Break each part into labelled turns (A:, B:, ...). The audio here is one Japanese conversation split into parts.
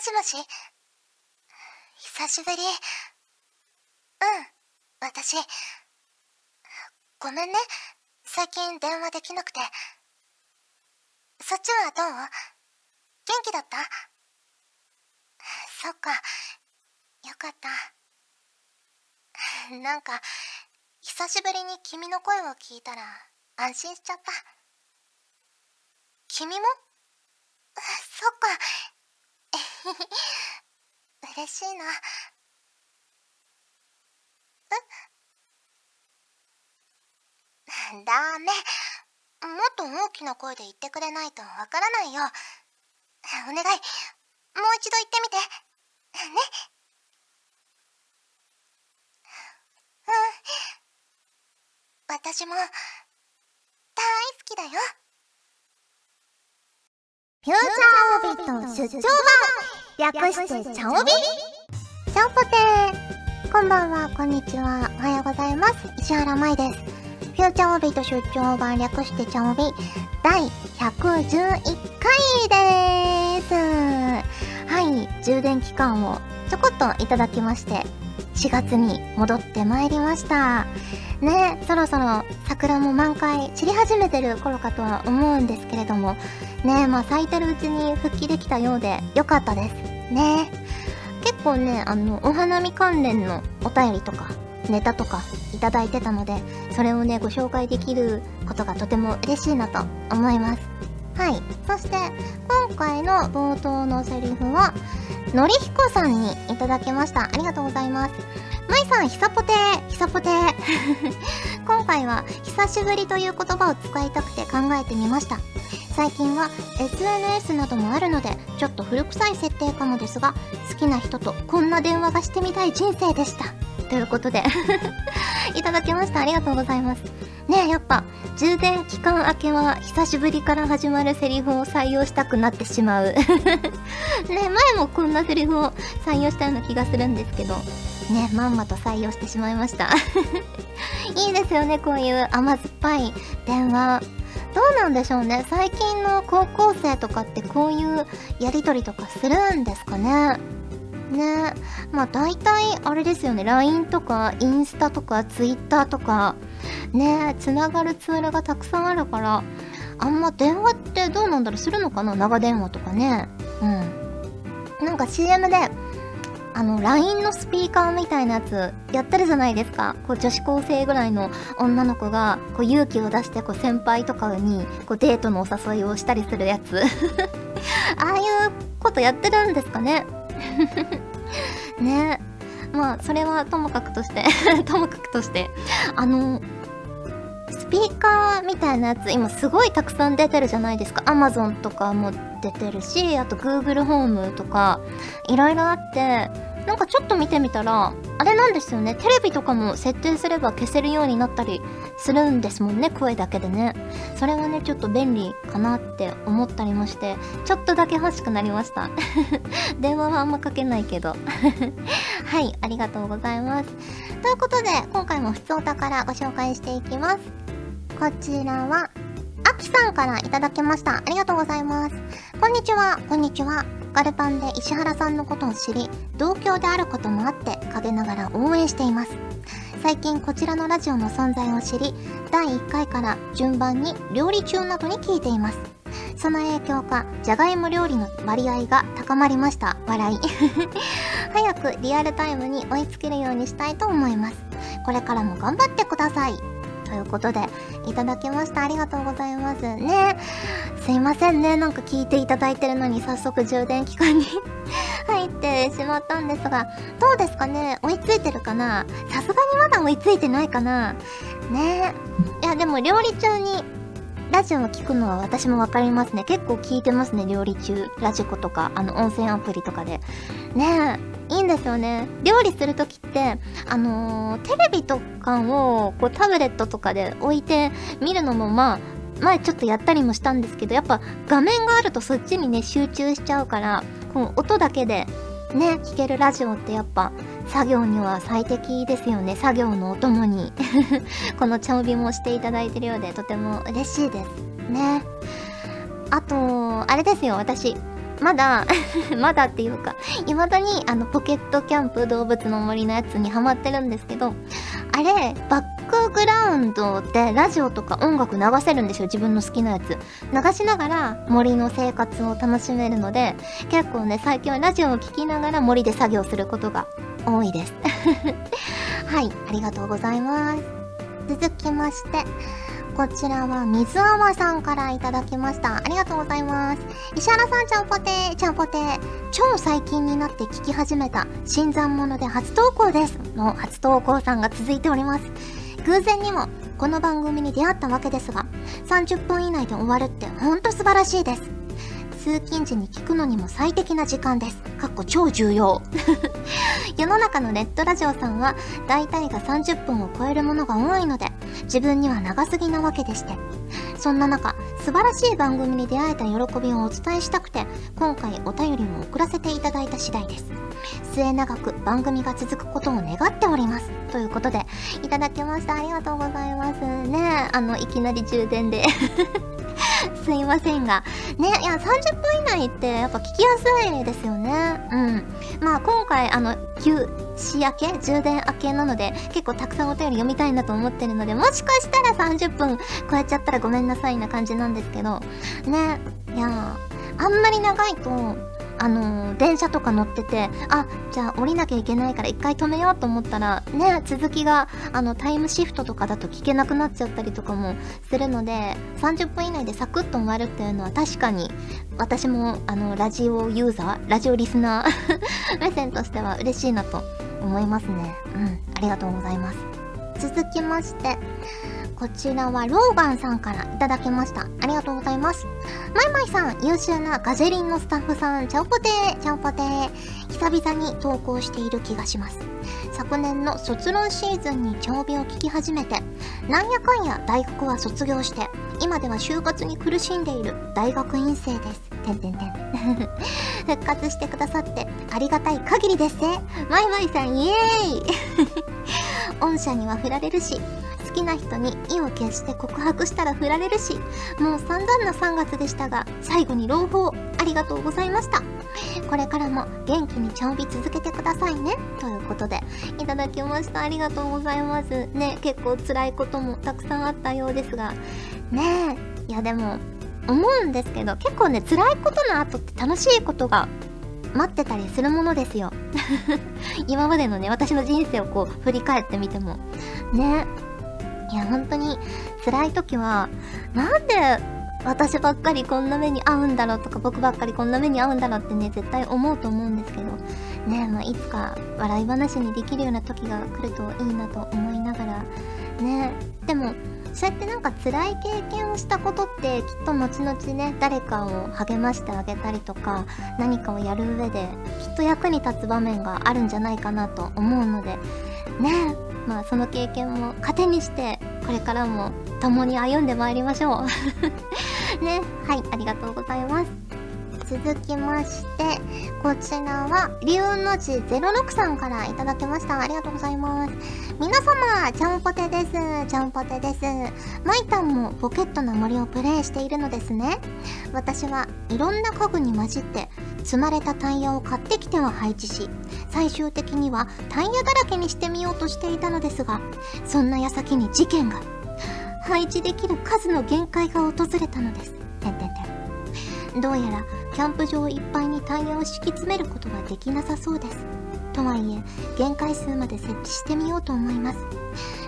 A: しもし久しぶり。うん、私。ごめんね。最近電話できなくて。そっちはどう？元気だった？そっか。よかった。なんか、久しぶりに君の声を聞いたら安心しちゃった。君も？そっか。嬉しいな。えダメ。もっと大きな声で言ってくれないとわからないよ。お願い。もう一度言ってみて。ね。うん。私も、大好きだよ。
B: フューチャーオビット出張版。略してチャオビ。チャオポテー。こんばんは、こんにちは、おはようございます。石原舞です。フューチャーオビット出張版略してチャオビ。第111回です。はい、充電期間をちょこっといただきまして、4月に戻ってまいりました。ね、そろそろ桜も満開散り始めてる頃かとは思うんですけれども、ねまあ咲いてるうちに復帰できたようで良かったです。ね結構ね、あの、お花見関連のお便りとか、ネタとかいただいてたので、それをね、ご紹介できることがとても嬉しいなと思います。はい。そして、今回の冒頭のセリフは、のりひこさんにいただきました。ありがとうございます。まいさん、ひさぽて、ひさぽて。今回は、久しぶりという言葉を使いたくて考えてみました。最近は SNS などもあるので、ちょっと古臭い設定かもですが、好きな人とこんな電話がしてみたい人生でした。ということで いただきました。ありがとうございます。ね、やっぱ、充電期間明けは久しぶりから始まるセリフを採用したくなってしまう ね前もこんなセリフを採用したような気がするんですけど、ね、まんまと採用してしまいました いいですよね、こういう甘酸っぱい電話。どうなんでしょうね。最近の高校生とかってこういうやりとりとかするんですかね。ね。まあ大体あれですよね。LINE とかインスタとか Twitter とかねつながるツールがたくさんあるからあんま電話ってどうなんだろう。するのかな？長電話とかね。うん。なんか CM であの LINE のスピーカーみたいなやつやってるじゃないですか。こう女子高生ぐらいの女の子がこう勇気を出してこう先輩とかにこうデートのお誘いをしたりするやつ。ああいうことやってるんですかね？ね。まあそれはともかくとして ともかくとしてあのスピーカーみたいなやつ今すごいたくさん出てるじゃないですか。Amazon とかも出てるしあと Google ホームとかいろいろあってなんかちょっと見てみたらあれなんですよね。テレビとかも設定すれば消せるようになったりするんですもんね声だけでね。それがねちょっと便利かなって思ったりもしてちょっとだけ欲しくなりました。電話はあんまかけないけど。はいありがとうございます。ということで今回も普通お宝ご紹介していきます。こちらはあきさんからいただきました。ありがとうございます。こんにちはこんにちは。ガルパンで石原さんのことを知り、同郷であることもあって陰ながら応援しています。最近こちらのラジオの存在を知り、第1回から順番に料理中などに聞いています。その影響か、じゃがいも料理の割合が高まりました。笑い。早くリアルタイムに追いつけるようにしたいと思います。これからも頑張ってください。ということで、いただきました。ありがとうございます。ね。すいませんね。なんか聞いていただいてるのに早速充電期間に 入ってしまったんですが、どうですかね？追いついてるかな？さすがにまだ追いついてないかな？ねいや、でも料理中にラジオを聞くのは私もわかりますね。結構聞いてますね、料理中。ラジコとか、あの、音声アプリとかで。ねえ。いいんですよね。料理するときって、あのー、テレビとかをこうタブレットとかで置いて見るのもまあ、前ちょっとやったりもしたんですけど、やっぱ画面があるとそっちにね、集中しちゃうから、こう音だけでね、聞けるラジオってやっぱ作業には最適ですよね。作業のお供に この茶帯もしていただいてるようでとても嬉しいです。ね。あと、あれですよ、私。まだ まだっていうか、未だにあのポケットキャンプ動物の森のやつにハマってるんですけど、あれ、バックグラウンドでラジオとか音楽流せるんですよ、自分の好きなやつ。流しながら森の生活を楽しめるので、結構ね、最近はラジオを聴きながら森で作業することが多いです。はい、ありがとうございます。続きまして、こちらは水泡さんからいただきました。ありがとうございます。石原さん、ちゃんぽてー、ちゃんぽてー。超最近になって聞き始めた新参者で初投稿です。の初投稿さんが続いております。偶然にもこの番組に出会ったわけですが、30分以内で終わるってほんと素晴らしいです。通勤時に聞くのにも最適な時間です。かっこ超重要。世の中のネットラジオさんは大体が30分を超えるものが多いので、自分には長すぎなわけでして。そんな中、素晴らしい番組に出会えた喜びをお伝えしたくて、今回お便りを送らせていただいた次第です。末永く番組が続くことを願っております。ということで、いただきました。ありがとうございます。ねあの、いきなり充電ですいませんが。ね、いや、30分以内ってやっぱ聞きやすいですよね。うん。まあ今回、あの、休止明け充電明けなので、結構たくさんお便り読みたいなと思ってるので、もしかしたら30分超えちゃったらごめんなさいな感じなんですけど、ね、いやあんまり長いと、あのー、電車とか乗ってて、あ、じゃあ降りなきゃいけないから一回止めようと思ったら、ね、続きが、あの、タイムシフトとかだと聞けなくなっちゃったりとかもするので、30分以内でサクッと終わるっていうのは確かに、私も、あの、ラジオユーザー、ラジオリスナー 目線としては嬉しいなと思いますね。うん、ありがとうございます。続きまして、こちらはローガンさんからいただきました。ありがとうございます。マイマイさん、優秀なガジェリンのスタッフさん、チャオポテー、チャオポテー。久々に投稿している気がします。昨年の卒論シーズンに長尾を聞き始めて、なんやかんや大学は卒業して、今では就活に苦しんでいる大学院生です。てんてんてん。復活してくださってありがたい限りですね。マイマイさん、イエーイ 御社には振られるし、好きな人に意を決して告白したら振られるし、もう散々な3月でしたが、最後に朗報ありがとうございました。これからも元気に調尾続けてくださいね。ということで、いただきました。ありがとうございます。ね、結構辛いこともたくさんあったようですが、ねえ、いやでも、思うんですけど、結構ね、辛いことの後って楽しいことが待ってたりするものですよ。今までのね、私の人生をこう振り返ってみても。ね。いや、本当に辛い時は、なんで私ばっかりこんな目に遭うんだろうとか、僕ばっかりこんな目に遭うんだろうってね、絶対思うと思うんですけど、ねまあ、いつか笑い話にできるような時が来るといいなと思いながら、ねでも、そうやってなんか辛い経験をしたことってきっと後々ね誰かを励ましてあげたりとか何かをやる上できっと役に立つ場面があるんじゃないかなと思うのでねまあその経験も糧にしてこれからも共に歩んでまいりましょう。ね。はいありがとうございます。続きましてこちらは龍の字06さんからいただきました。ありがとうございます。皆様ちゃんぽてです。ちゃんぽてです。マイタンもポケットの森をプレイしているのですね。私はいろんな家具に混じって積まれたタイヤを買ってきては配置し最終的にはタイヤだらけにしてみようとしていたのですがそんな矢先に事件が配置できる数の限界が訪れたのです。てんてんてん。どうやらキャンプ場いっぱいにタイヤを敷き詰めることができなさそうです。とはいえ限界数まで設置してみようと思います。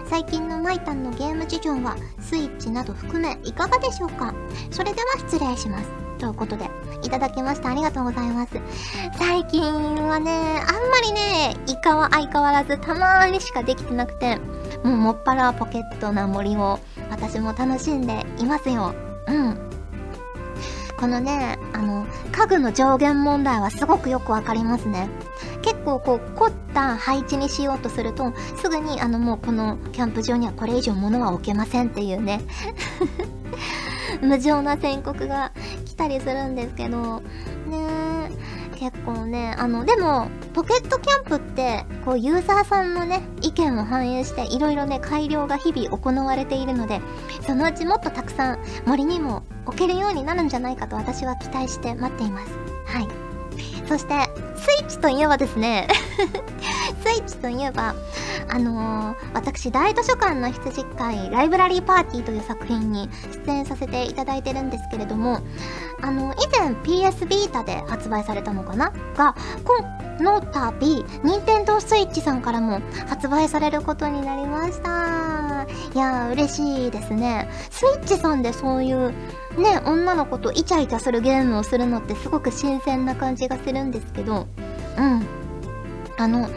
B: 最近のマイタンのゲーム事情はスイッチなど含めいかがでしょうか？それでは失礼します。ということで、いただきました。ありがとうございます。最近はね、あんまりね、イカは相変わらずたまーにしかできてなくて、もうもっぱらポケットな森を私も楽しんでいますよ。うん。このね、あの、家具の上限問題はすごくよくわかりますね。結構こう凝った配置にしようとするとすぐにあのもうこのキャンプ場にはこれ以上物は置けませんっていうね 無情な宣告が来たりするんですけど、ね結構ね、あの、でも、ポケットキャンプって、こう、ユーザーさんのね、意見を反映して、いろいろね、改良が日々行われているので、そのうちもっとたくさん森にも置けるようになるんじゃないかと私は期待して待っています。はいそしてスイッチといえばですね スイッチといえばあのー、私大図書館の羊会ライブラリーパーティーという作品に出演させていただいてるんですけれどもあの以前 PS ビータで発売されたのかな？がこの度任天堂スイッチさんからも発売されることになりました。いやー嬉しいですね。スイッチさんでそういうね女の子とイチャイチャするゲームをするのってすごく新鮮な感じがするんですけどうん。あの、も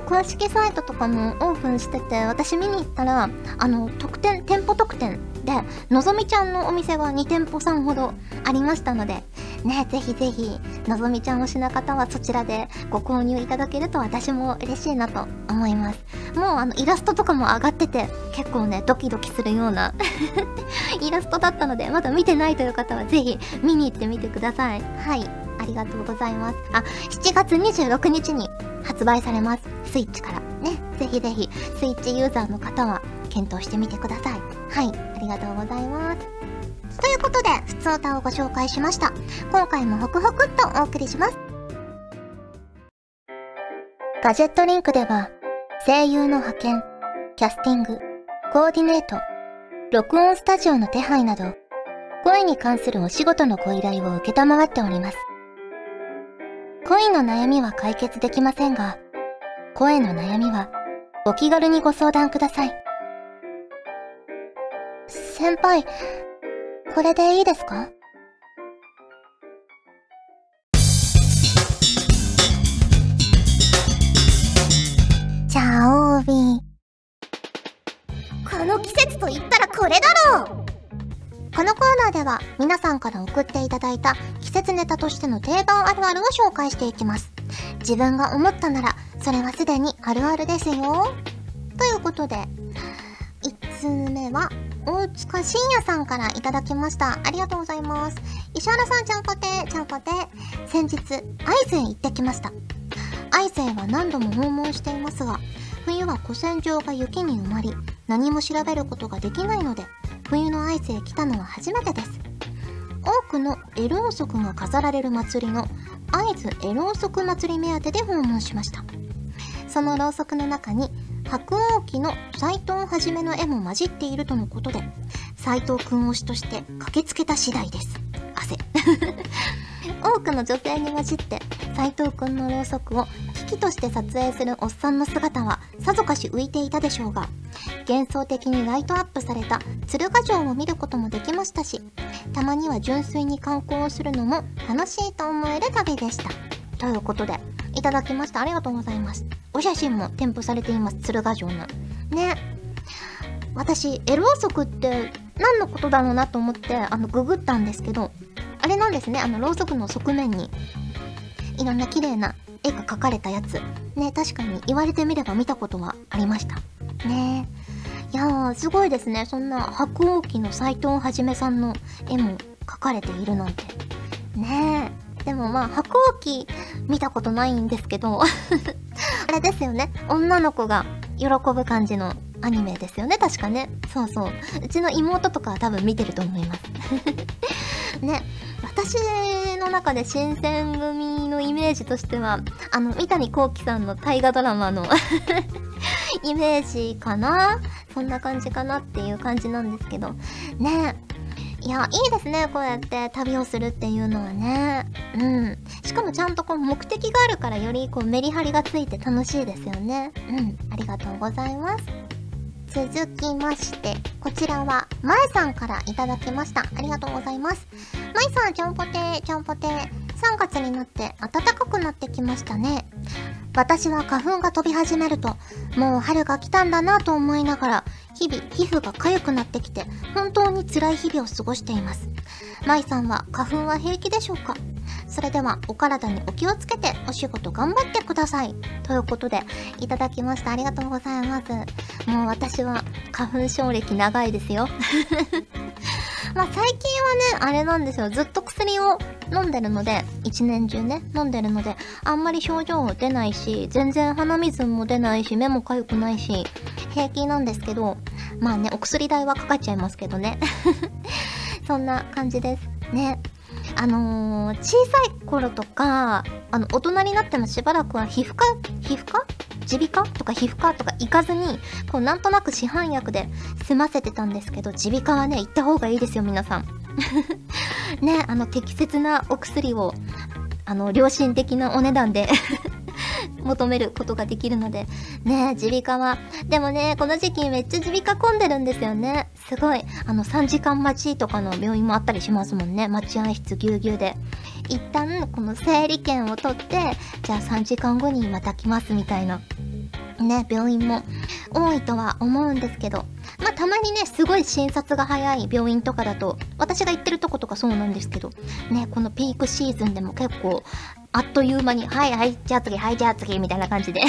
B: う公式サイトとかもオープンしてて、私見に行ったら、あの、特典、店舗特典で、のぞみちゃんのお店が2店舗さんほどありましたので、ね、ぜひぜひ、のぞみちゃん推しの方はそちらでご購入いただけると私も嬉しいなと思います。もうあの、イラストとかも上がってて、結構ね、ドキドキするような イラストだったので、まだ見てないという方はぜひ見に行ってみてください。はい。ありがとうございます。あ、7月26日に発売されます。スイッチから。ね。ぜひぜひ、スイッチユーザーの方は検討してみてください。はい。ありがとうございます。ということで、普通歌をご紹介しました。今回もホクホクっとお送りします。ガジェットリンクでは、声優の派遣、キャスティング、コーディネート、録音スタジオの手配など、声に関するお仕事のご依頼を受けたまわっております。恋の悩みは解決できませんが、声の悩みはお気軽にご相談ください。先輩、これでいいですか？じゃあ、オービー。この季節と言ったらこれだろうこのコーナーでは皆さんから送っていただいた季節ネタとしての定番あるあるを紹介していきます。自分が思ったなら、それはすでにあるあるですよ。ということで、1通目は、大塚信也さんからいただきました。ありがとうございます。石原さん、ちゃんぽて、ちゃんぽて。先日、会津へ行ってきました。会津へは何度も訪問していますが、冬は古戦場が雪に埋まり、何も調べることができないので、冬の会津へ来たのは初めてです。多くのエローソクが飾られる祭りの会津エローソク祭り目当てで訪問しました。そのろうそくの中に白鸚記の斎藤はじめの絵も混じっているとのことで、斎藤くん推しとして駆けつけた次第です。汗。多くの女性に混じって斎藤くんのろうそくを機として撮影するおっさんの姿はさぞかし浮いていたでしょうが幻想的にライトアップされた鶴ヶ城を見ることもできましたしたまには純粋に観光をするのも楽しいと思える旅でした。ということでいただきました。ありがとうございます。お写真も添付されています鶴ヶ城の。ね。私エローソクって何のことだろうなと思ってあのググったんですけどあれなんですね。あのろうそくの側面にいろんな綺麗な絵が描かれたやつ。ね確かに言われてみれば見たことはありました。ね。いやーすごいですね。そんな白鸚記の斎藤はじめさんの絵も描かれているなんて。ね。えでもまあ白鸚記見たことないんですけど。あれですよね。女の子が喜ぶ感じのアニメですよね。確かね。そうそう。うちの妹とかは多分見てると思います。ね。私の中で新選組のイメージとしてはあの三谷幸喜さんの大河ドラマの イメージかな？そんな感じかなっていう感じなんですけど。ね。いやいいですねこうやって旅をするっていうのはね。うん。しかもちゃんとこう目的があるからよりこうメリハリがついて楽しいですよね。うん。ありがとうございます。続きまして、こちらは、まえさんからいただきました。ありがとうございます。まえさん、ちゃんぽてー、ちゃんぽてー。3月になって暖かくなってきましたね。私は花粉が飛び始めると、もう春が来たんだなと思いながら、日々皮膚が痒くなってきて、本当に辛い日々を過ごしています。舞さんは花粉は平気でしょうか？それではお体にお気をつけてお仕事頑張ってください。ということで、いただきました。ありがとうございます。もう私は花粉症歴長いですよ。まあ最近はね、あれなんですよ。ずっと薬を飲んでるので、一年中ね、飲んでるので、あんまり症状出ないし、全然鼻水も出ないし、目も痒くないし、平気なんですけど、まあね、お薬代はかかっちゃいますけどね。そんな感じです。ね。あのー、小さい頃とか、あの、大人になってもしばらくは皮膚科、皮膚科耳鼻科とか皮膚科とか行かずに、こう、なんとなく市販薬で済ませてたんですけど、耳鼻科はね、行った方がいいですよ、皆さん。ね、あの、適切なお薬を、あの、良心的なお値段で 求めることができるので。ね、耳鼻科は。でもね、この時期めっちゃ耳鼻科混んでるんですよね。すごい。あの、3時間待ちとかの病院もあったりしますもんね。待合室ぎゅうぎゅうで。一旦、この整理券を取って、じゃあ3時間後にまた来ますみたいな。ね、病院も多いとは思うんですけど。まあ、たまにね、すごい診察が早い病院とかだと、私が行ってるとことかそうなんですけど、ね、このピークシーズンでも結構、あっという間に、はいはい、じゃあ次、はい、じゃあ次、みたいな感じで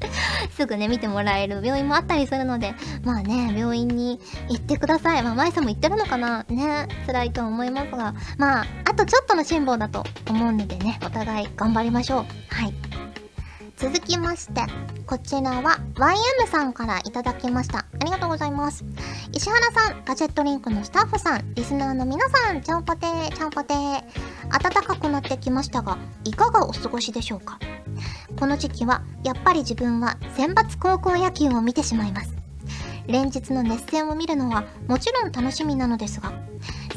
B: すぐね、見てもらえる病院もあったりするので、まあね、病院に行ってください。まあ、舞さんも行ってるのかな？ね、辛いと思いますが、まあ、あとちょっとの辛抱だと思うのでね、お互い頑張りましょう。はい。続きまして、こちらは YM さんからいただきました。ありがとうございます。石原さん、ガジェットリンクのスタッフさん、リスナーの皆さん、ちゃんぽてー、ちゃんぽてー。暖かくなってきましたが、いかがお過ごしでしょうか？この時期は、やっぱり自分は選抜高校野球を見てしまいます。連日の熱戦を見るのはもちろん楽しみなのですが、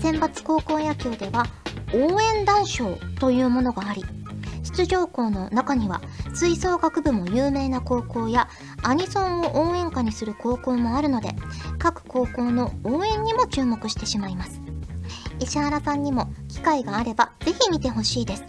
B: 選抜高校野球では応援団賞というものがあり、出場校の中には吹奏楽部も有名な高校やアニソンを応援歌にする高校もあるので各高校の応援にも注目してしまいます。石原さんにも機会があればぜひ見てほしいです。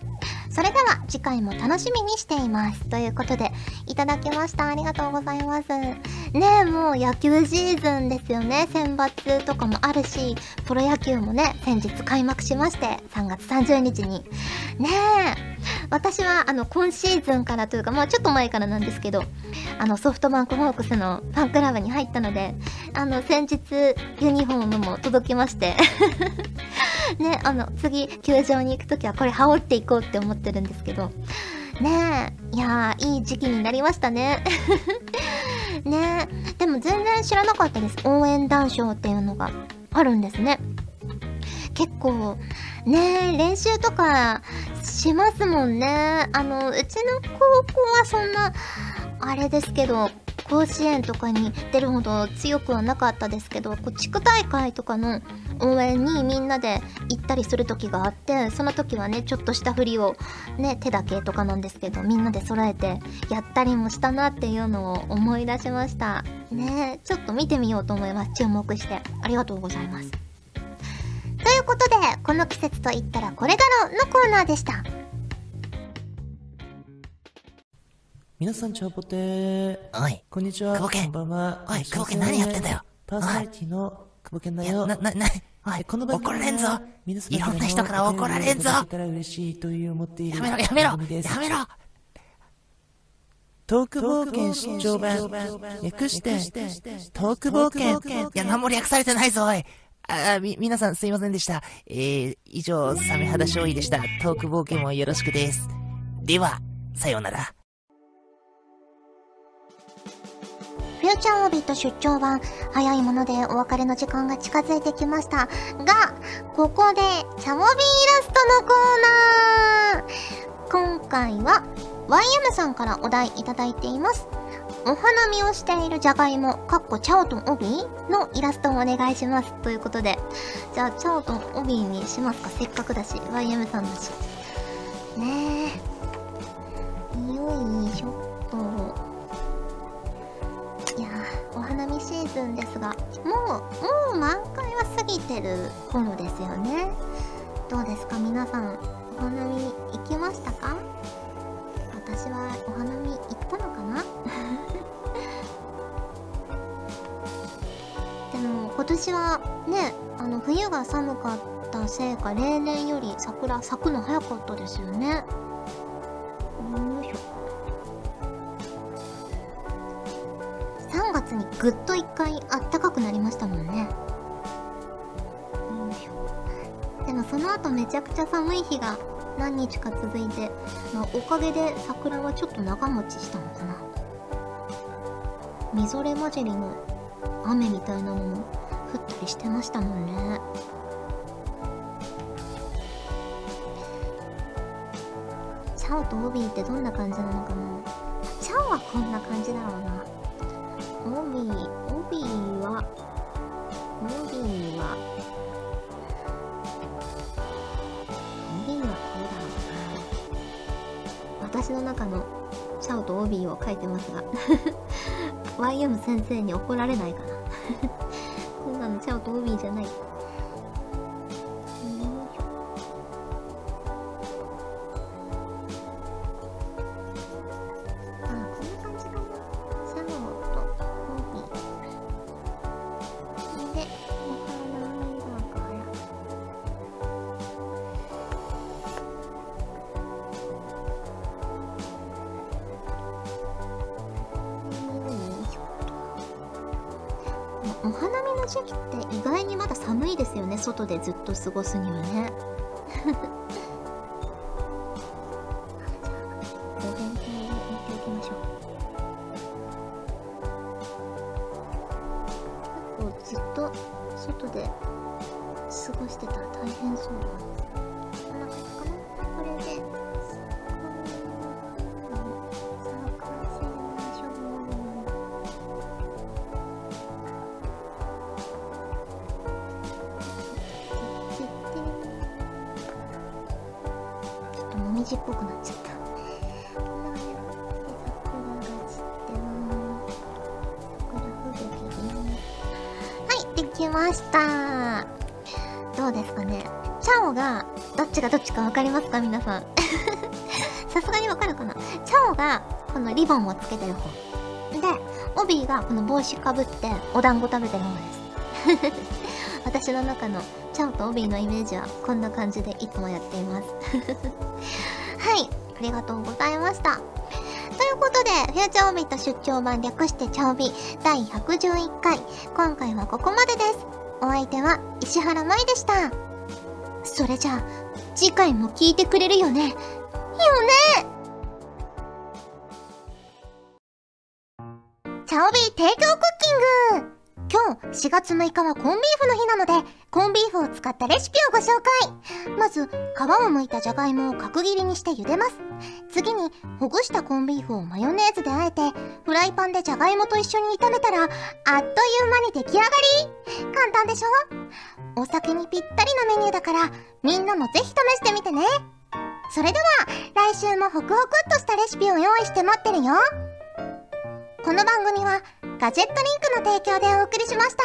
B: それでは次回も楽しみにしています。ということで、いただきました。ありがとうございます。ねえ、もう野球シーズンですよね。選抜とかもあるし、プロ野球もね、先日開幕しまして、3月30日に。ねえ、私はあの今シーズンからというか、まあちょっと前からなんですけど、あのソフトバンクホークスのファンクラブに入ったので、あの先日ユニフォームも届きまして ね、あの次球場に行くときはこれ羽織っていこうって思ってるんですけど、ねえ、いやー、いい時期になりましたね。ねえ、でも全然知らなかったです。応援団賞っていうのがあるんですね。結構、ねえ、練習とかしますもんね。あの、うちの高校はそんな、あれですけど、甲子園とかに出るほど強くはなかったですけど、こう地区大会とかの応援にみんなで行ったりする時があって、その時はね、ちょっとした振りをね、手だけとかなんですけど、みんなで揃えてやったりもしたなっていうのを思い出しました。ねちょっと見てみようと思います。注目して。ありがとうございます。ということで、この季節といったらこれだろのコーナーでした。
C: 皆さん、ちゃんぽてー。
D: おい。
C: こんにちは。
D: 久保健。
C: こんばんは。
D: おい、久保健何やってんだよ。
C: パーソナリティの久保健だよ。
D: な、な、な、おい、
C: この
D: 怒られんぞ。いろんな人から怒られんぞ。
C: やめろ、
D: やめろ、やめろ。
C: トーク冒険出張版。略して、トーク冒険。
D: いや、何も略されてないぞ、おい。あ、み、皆さんすいませんでした。えー、以上、サメ肌勝利でした。トーク冒険もよろしくです。では、さようなら。
B: ューチャーオービット出張版、早いものでお別れの時間が近づいてきました。が、ここで、チャモビーイラストのコーナー今回は、YM さんからお題いただいています。お花見をしているじゃがいも、かっこチャオとオビーのイラストをお願いします。ということで、じゃあ、チャオとオビーにしますかせっかくだし、YM さんだし。ねえ。よいしょっと。シーズンですが、もう、もう満開は過ぎてる頃ですよね。どうですか？皆さん、お花見行きましたか？私はお花見行ったのかな？でも今年はねあの冬が寒かったせいか例年より桜咲くの早かったですよね。ぐっと一回あったかくなりましたもんね。でもその後めちゃくちゃ寒い日が何日か続いて、まあ、おかげで桜はちょっと長持ちしたのかな。みぞれ混じりの雨みたいなのも降ったりしてましたもんね。チャオとオビーってどんな感じなのかな。チャオはこんな感じだろうな。書いてますが。YM 先生に怒られないかな。こんなのチャオとウビーじゃない。お花見の時期って意外にまだ寒いですよね。外でずっと過ごすにはね。きました。どうですかねチャオが、どっちがどっちかわかりますか？皆さん。さすがにわかるかなチャオが、このリボンをつけてる方。で、オビーがこの帽子かぶってお団子食べてる方です。私の中のチャオとオビーのイメージはこんな感じでいつもやっています。はい、ありがとうございました。ということで、フューチャーオビット出張版略してチャオビ第111回。今回はここまでです。お相手は石原舞でした。それじゃあ、次回も聞いてくれるよね。よねチャオビ提供クッキング今日4月6日はコンビーフの日なので、コンビーフを使ったレシピをご紹介。まず、皮を剥いたじゃがいもを角切りにして茹でます。次に、ほぐしたコンビーフをマヨネーズで和えて、フライパンでじゃがいもと一緒に炒めたら、あっという間に出来上がり簡単でしょ？お酒にぴったりなメニューだから、みんなもぜひ試してみてね。それでは、来週もホクホクっとしたレシピを用意して待ってるよ。この番組は、ガジェットリンクの提供でお送りしました。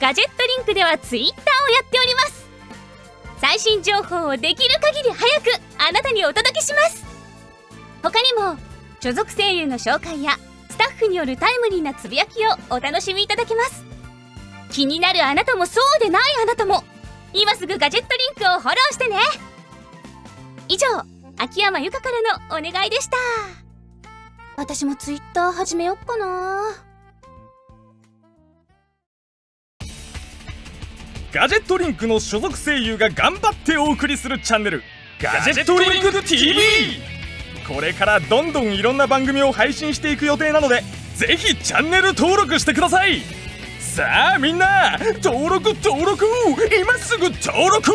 E: ガジェットリンクではツイッターをやっております。最新情報をできる限り早くあなたにお届けします。他にも所属声優の紹介やスタッフによるタイムリーなつぶやきをお楽しみいただけます。気になるあなたもそうでないあなたも今すぐガジェットリンクをフォローしてね。以上秋山由香からのお願いでした。私もツイッター始めよっかな。
F: ガジェットリンクの所属声優が頑張ってお送りするチャンネルガジェットリンク TV これからどんどんいろんな番組を配信していく予定なのでぜひチャンネル登録してください。さあみんな登録登録。今すぐ登録